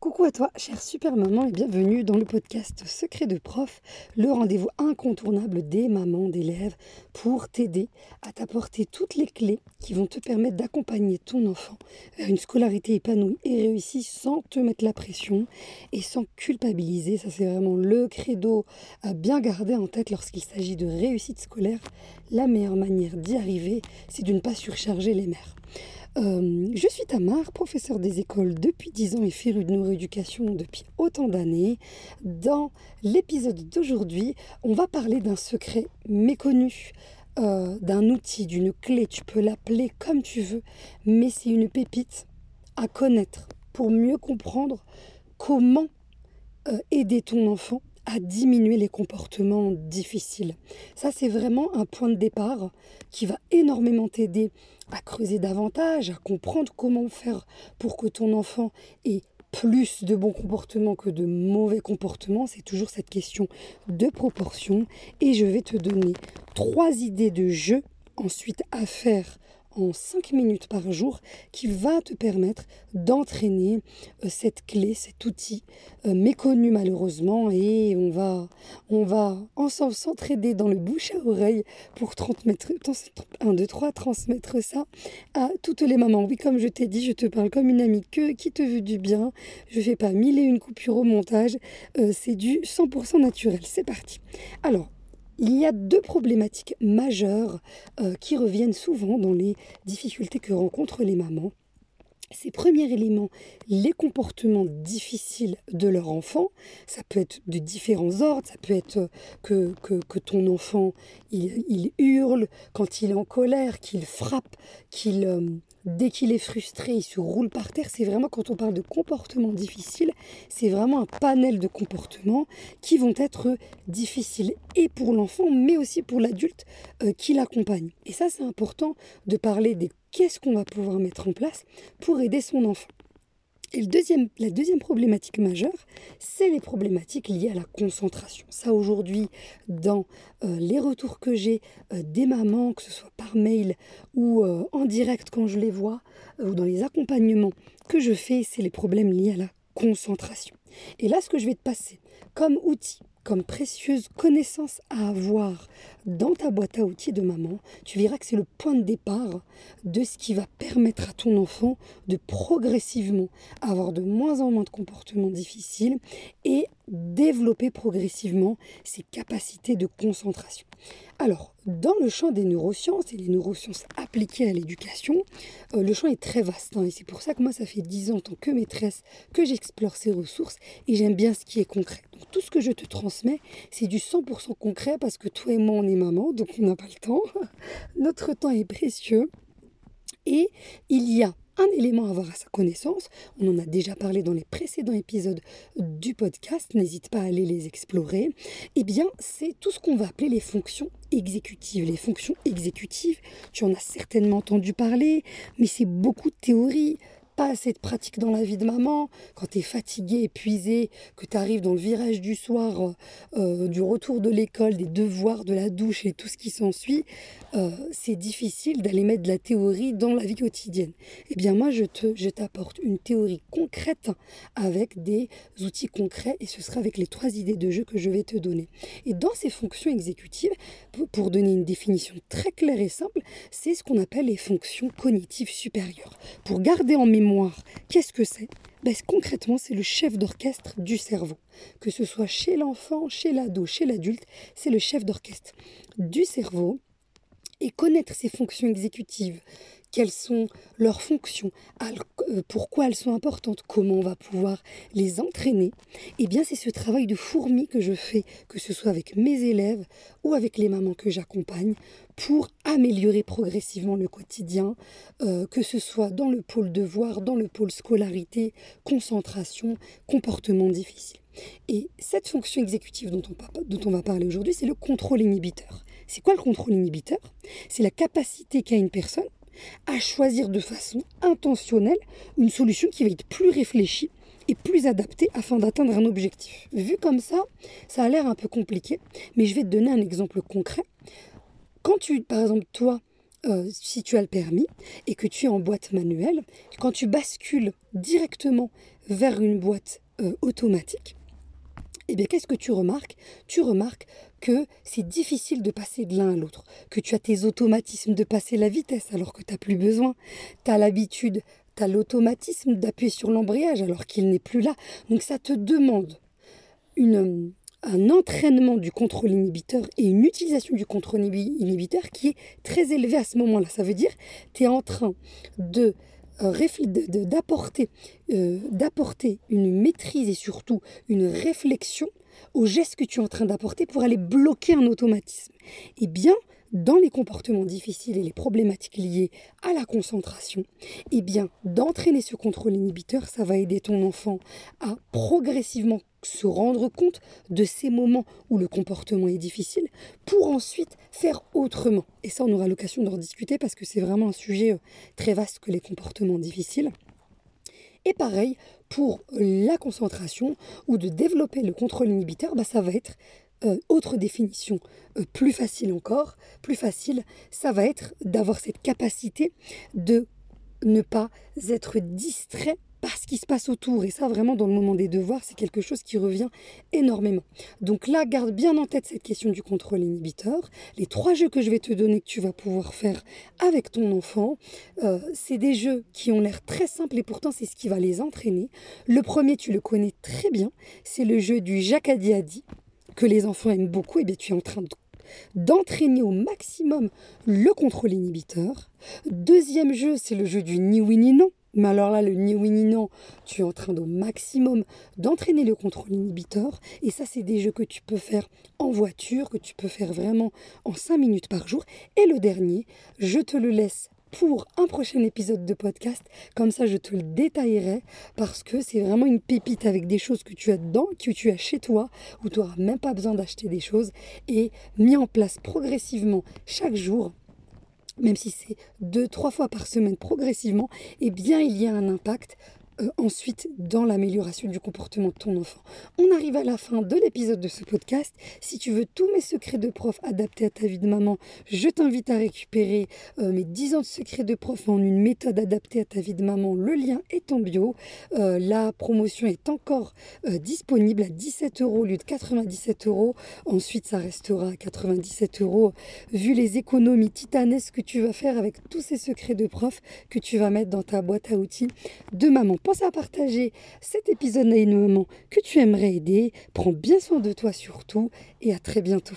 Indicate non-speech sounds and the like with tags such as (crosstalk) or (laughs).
Coucou à toi, chère super maman, et bienvenue dans le podcast Secret de prof, le rendez-vous incontournable des mamans d'élèves pour t'aider à t'apporter toutes les clés qui vont te permettre d'accompagner ton enfant vers une scolarité épanouie et réussie sans te mettre la pression et sans culpabiliser. Ça, c'est vraiment le credo à bien garder en tête lorsqu'il s'agit de réussite scolaire. La meilleure manière d'y arriver, c'est de ne pas surcharger les mères. Euh, je suis Tamar, professeur des écoles depuis 10 ans et férue de neuroéducation depuis autant d'années. Dans l'épisode d'aujourd'hui, on va parler d'un secret méconnu, euh, d'un outil, d'une clé, tu peux l'appeler comme tu veux, mais c'est une pépite à connaître pour mieux comprendre comment euh, aider ton enfant à diminuer les comportements difficiles. Ça, c'est vraiment un point de départ qui va énormément t'aider à creuser davantage, à comprendre comment faire pour que ton enfant ait plus de bons comportements que de mauvais comportements. C'est toujours cette question de proportion. Et je vais te donner trois idées de jeu ensuite à faire en 5 minutes par jour qui va te permettre d'entraîner euh, cette clé, cet outil euh, méconnu malheureusement et on va, on va ensemble s'entraider dans le bouche à oreille pour transmettre, 1, 2, 3, transmettre ça à toutes les mamans. Oui, comme je t'ai dit, je te parle comme une amie que, qui te veut du bien. Je fais pas mille et une coupures au montage. Euh, c'est du 100% naturel. C'est parti. Alors, il y a deux problématiques majeures euh, qui reviennent souvent dans les difficultés que rencontrent les mamans. Ces premiers éléments, les comportements difficiles de leur enfant, ça peut être de différents ordres, ça peut être que, ton enfant, il, hurle quand il est en colère, qu'il frappe, qu'il... Euh, dès qu'il est frustré, il se roule par terre. C'est vraiment, quand on parle de comportements difficiles, c'est vraiment un panel de comportements qui vont être difficiles et pour l'enfant, mais aussi pour l'adulte euh, qui l'accompagne. Et ça, c'est important de parler des qu'est-ce qu'on va pouvoir mettre en place pour aider son enfant. Et la deuxième problématique majeure, c'est les problématiques liées à la concentration. Ça, aujourd'hui, dans euh, les retours que j'ai euh, des mamans, que ce soit par mail ou euh, en direct quand je les vois, ou dans les accompagnements que je fais, c'est les problèmes liés à la concentration. Et là, ce que je vais te passer comme outil comme précieuse connaissance à avoir dans ta boîte à outils de maman, tu verras que c'est le point de départ de ce qui va permettre à ton enfant de progressivement avoir de moins en moins de comportements difficiles et développer progressivement ses capacités de concentration. Alors, dans le champ des neurosciences et les neurosciences appliquées à l'éducation, euh, le champ est très vaste. Hein, et c'est pour ça que moi, ça fait 10 ans en tant que maîtresse que j'explore ces ressources et j'aime bien ce qui est concret. Tout ce que je te transmets, c'est du 100% concret parce que toi et moi, on est maman, donc on n'a pas le temps. (laughs) Notre temps est précieux. Et il y a un élément à avoir à sa connaissance. On en a déjà parlé dans les précédents épisodes du podcast, n'hésite pas à aller les explorer. Eh bien, c'est tout ce qu'on va appeler les fonctions exécutives. Les fonctions exécutives, tu en as certainement entendu parler, mais c'est beaucoup de théorie pas assez de pratique dans la vie de maman, quand tu es fatigué, épuisé, que tu arrives dans le virage du soir, euh, euh, du retour de l'école, des devoirs, de la douche et tout ce qui s'ensuit, euh, c'est difficile d'aller mettre de la théorie dans la vie quotidienne. Eh bien moi, je, te, je t'apporte une théorie concrète avec des outils concrets et ce sera avec les trois idées de jeu que je vais te donner. Et dans ces fonctions exécutives, pour donner une définition très claire et simple, c'est ce qu'on appelle les fonctions cognitives supérieures. Pour garder en mémoire Qu'est-ce que c'est? Ben, Concrètement, c'est le chef d'orchestre du cerveau. Que ce soit chez l'enfant, chez l'ado, chez l'adulte, c'est le chef d'orchestre du cerveau. Et connaître ses fonctions exécutives, quelles sont leurs fonctions, euh, pourquoi elles sont importantes, comment on va pouvoir les entraîner, eh bien c'est ce travail de fourmi que je fais, que ce soit avec mes élèves ou avec les mamans que j'accompagne, pour améliorer progressivement le quotidien, euh, que ce soit dans le pôle devoir, dans le pôle scolarité, concentration, comportement difficile. Et cette fonction exécutive dont on, dont on va parler aujourd'hui, c'est le contrôle inhibiteur. C'est quoi le contrôle inhibiteur? C'est la capacité qu'a une personne à choisir de façon intentionnelle une solution qui va être plus réfléchie et plus adaptée afin d'atteindre un objectif. Vu comme ça, ça a l'air un peu compliqué, mais je vais te donner un exemple concret. Quand tu, par exemple, toi, euh, si tu as le permis et que tu es en boîte manuelle, quand tu bascules directement vers une boîte euh, automatique, eh bien, qu'est-ce que tu remarques? Tu remarques que c'est difficile de passer de l'un à l'autre, que tu as tes automatismes de passer la vitesse alors que tu n'as plus besoin, tu as l'habitude, tu as l'automatisme d'appuyer sur l'embrayage alors qu'il n'est plus là. Donc ça te demande une, un entraînement du contrôle inhibiteur et une utilisation du contrôle inhibiteur qui est très élevé à ce moment-là. Ça veut dire que tu es en train de euh, d'apporter euh, d'apporter une maîtrise et surtout une réflexion au geste que tu es en train d'apporter pour aller bloquer un automatisme. Eh bien, dans les comportements difficiles et les problématiques liées à la concentration, eh bien, d'entraîner ce contrôle inhibiteur, ça va aider ton enfant à progressivement se rendre compte de ces moments où le comportement est difficile pour ensuite faire autrement. Et ça, on aura l'occasion d'en discuter parce que c'est vraiment un sujet euh, très vaste que les comportements difficiles. Et pareil, pour la concentration ou de développer le contrôle inhibiteur, bah, ça va être euh, autre définition, euh, plus facile encore, plus facile, ça va être d'avoir cette capacité de ne pas être distrait par ce qui se passe autour. Et ça, vraiment, dans le moment des devoirs, c'est quelque chose qui revient énormément. Donc là, garde bien en tête cette question du contrôle inhibiteur. Les trois jeux que je vais te donner, que tu vas pouvoir faire avec ton enfant, euh, c'est des jeux qui ont l'air très simples et pourtant, c'est ce qui va les entraîner. Le premier, tu le connais très bien, c'est le jeu du Jacadiadi que les enfants aiment beaucoup, et eh bien tu es en train d'entraîner au maximum le contrôle inhibiteur. Deuxième jeu, c'est le jeu du ni oui ni non. Mais alors là, le ni oui ni tu es en train au maximum d'entraîner le contrôle inhibiteur. Et ça, c'est des jeux que tu peux faire en voiture, que tu peux faire vraiment en 5 minutes par jour. Et le dernier, je te le laisse pour un prochain épisode de podcast. Comme ça, je te le détaillerai parce que c'est vraiment une pépite avec des choses que tu as dedans, que tu as chez toi, où tu n'auras même pas besoin d'acheter des choses et mis en place progressivement chaque jour. Même si c'est deux, trois fois par semaine progressivement, eh bien il y a un impact euh, ensuite dans l'amélioration du comportement de ton enfant. On arrive à la fin de l'épisode de ce podcast. Si tu veux tous mes secrets de prof adaptés à ta vie de maman, je t'invite à récupérer euh, mes 10 ans de secrets de prof en une méthode adaptée à ta vie de maman. Le lien est en bio. Euh, la promotion est encore disponible à 17 euros au lieu de 97 euros. Ensuite, ça restera à 97 euros vu les économies titanesques que tu vas faire avec tous ces secrets de prof que tu vas mettre dans ta boîte à outils de maman pense à partager cet épisode à une maman que tu aimerais aider. Prends bien soin de toi surtout et à très bientôt.